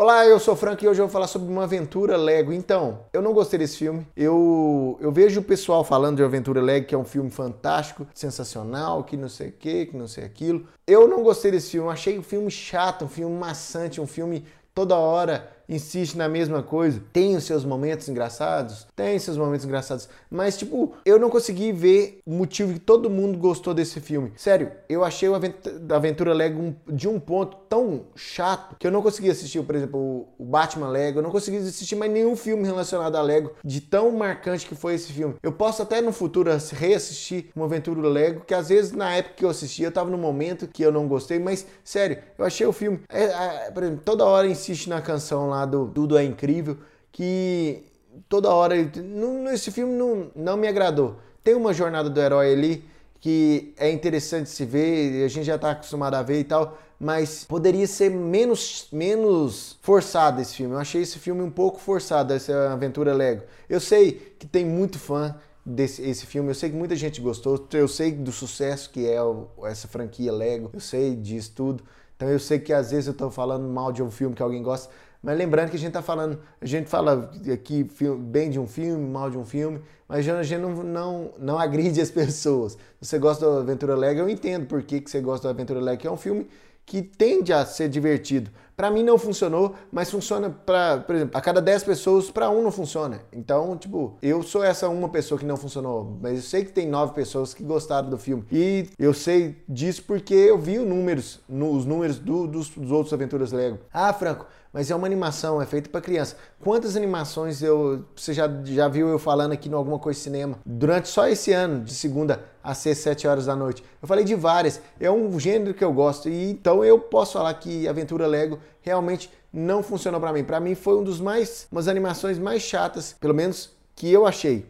Olá, eu sou o Frank e hoje eu vou falar sobre uma aventura Lego. Então, eu não gostei desse filme. Eu, eu vejo o pessoal falando de Aventura Lego, que é um filme fantástico, sensacional, que não sei o que, que não sei aquilo. Eu não gostei desse filme. Achei o filme chato, um filme maçante, um filme toda hora insiste na mesma coisa. Tem os seus momentos engraçados? Tem seus momentos engraçados. Mas, tipo, eu não consegui ver o motivo que todo mundo gostou desse filme. Sério, eu achei o Aventura Lego de um ponto tão chato que eu não consegui assistir, por exemplo, o Batman Lego. Eu não consegui assistir mais nenhum filme relacionado a Lego de tão marcante que foi esse filme. Eu posso até no futuro reassistir uma Aventura Lego, que às vezes na época que eu assisti eu tava no momento que eu não gostei, mas sério, eu achei o filme. É, é, por exemplo, toda hora insiste na canção lá do Tudo é Incrível, que toda hora. Não, esse filme não, não me agradou. Tem uma jornada do herói ali que é interessante se ver, a gente já está acostumado a ver e tal, mas poderia ser menos, menos forçado esse filme. Eu achei esse filme um pouco forçado, essa aventura Lego. Eu sei que tem muito fã desse esse filme, eu sei que muita gente gostou, eu sei do sucesso que é essa franquia Lego, eu sei disso tudo. Então eu sei que às vezes eu estou falando mal de um filme que alguém gosta, mas lembrando que a gente está falando, a gente fala aqui bem de um filme, mal de um filme, mas a gente não, não, não agride as pessoas. Você gosta do Aventura Lego, eu entendo por que, que você gosta do Aventura Lego, que é um filme que tende a ser divertido. Para mim não funcionou, mas funciona para, por exemplo, a cada 10 pessoas, para um não funciona. Então, tipo, eu sou essa uma pessoa que não funcionou, mas eu sei que tem nove pessoas que gostaram do filme. E eu sei disso porque eu vi os números, os números do, dos, dos outros Aventuras Lego. Ah, Franco, mas é uma animação, é feita para criança. Quantas animações eu você já, já viu eu falando aqui no Alguma Coisa Cinema? Durante só esse ano, de segunda a sexta, sete horas da noite. Eu falei de várias. É um gênero que eu gosto e então eu posso falar que Aventura Lego realmente não funcionou para mim. Para mim foi um dos mais umas animações mais chatas, pelo menos que eu achei.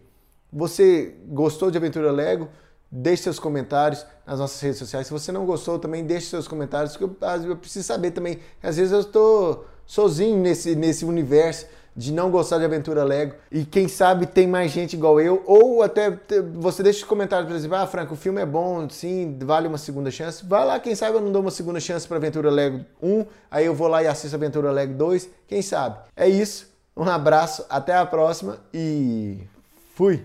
Você gostou de Aventura Lego? Deixe seus comentários nas nossas redes sociais. Se você não gostou, também deixe seus comentários, porque eu, eu preciso saber também. Às vezes eu estou sozinho nesse, nesse universo de não gostar de aventura Lego. E quem sabe tem mais gente igual eu ou até você deixa os comentários por exemplo ah Franco o filme é bom sim vale uma segunda chance. Vai lá quem sabe eu não dou uma segunda chance para aventura Lego 1 aí eu vou lá e assisto aventura Lego 2 quem sabe? É isso um abraço até a próxima e fui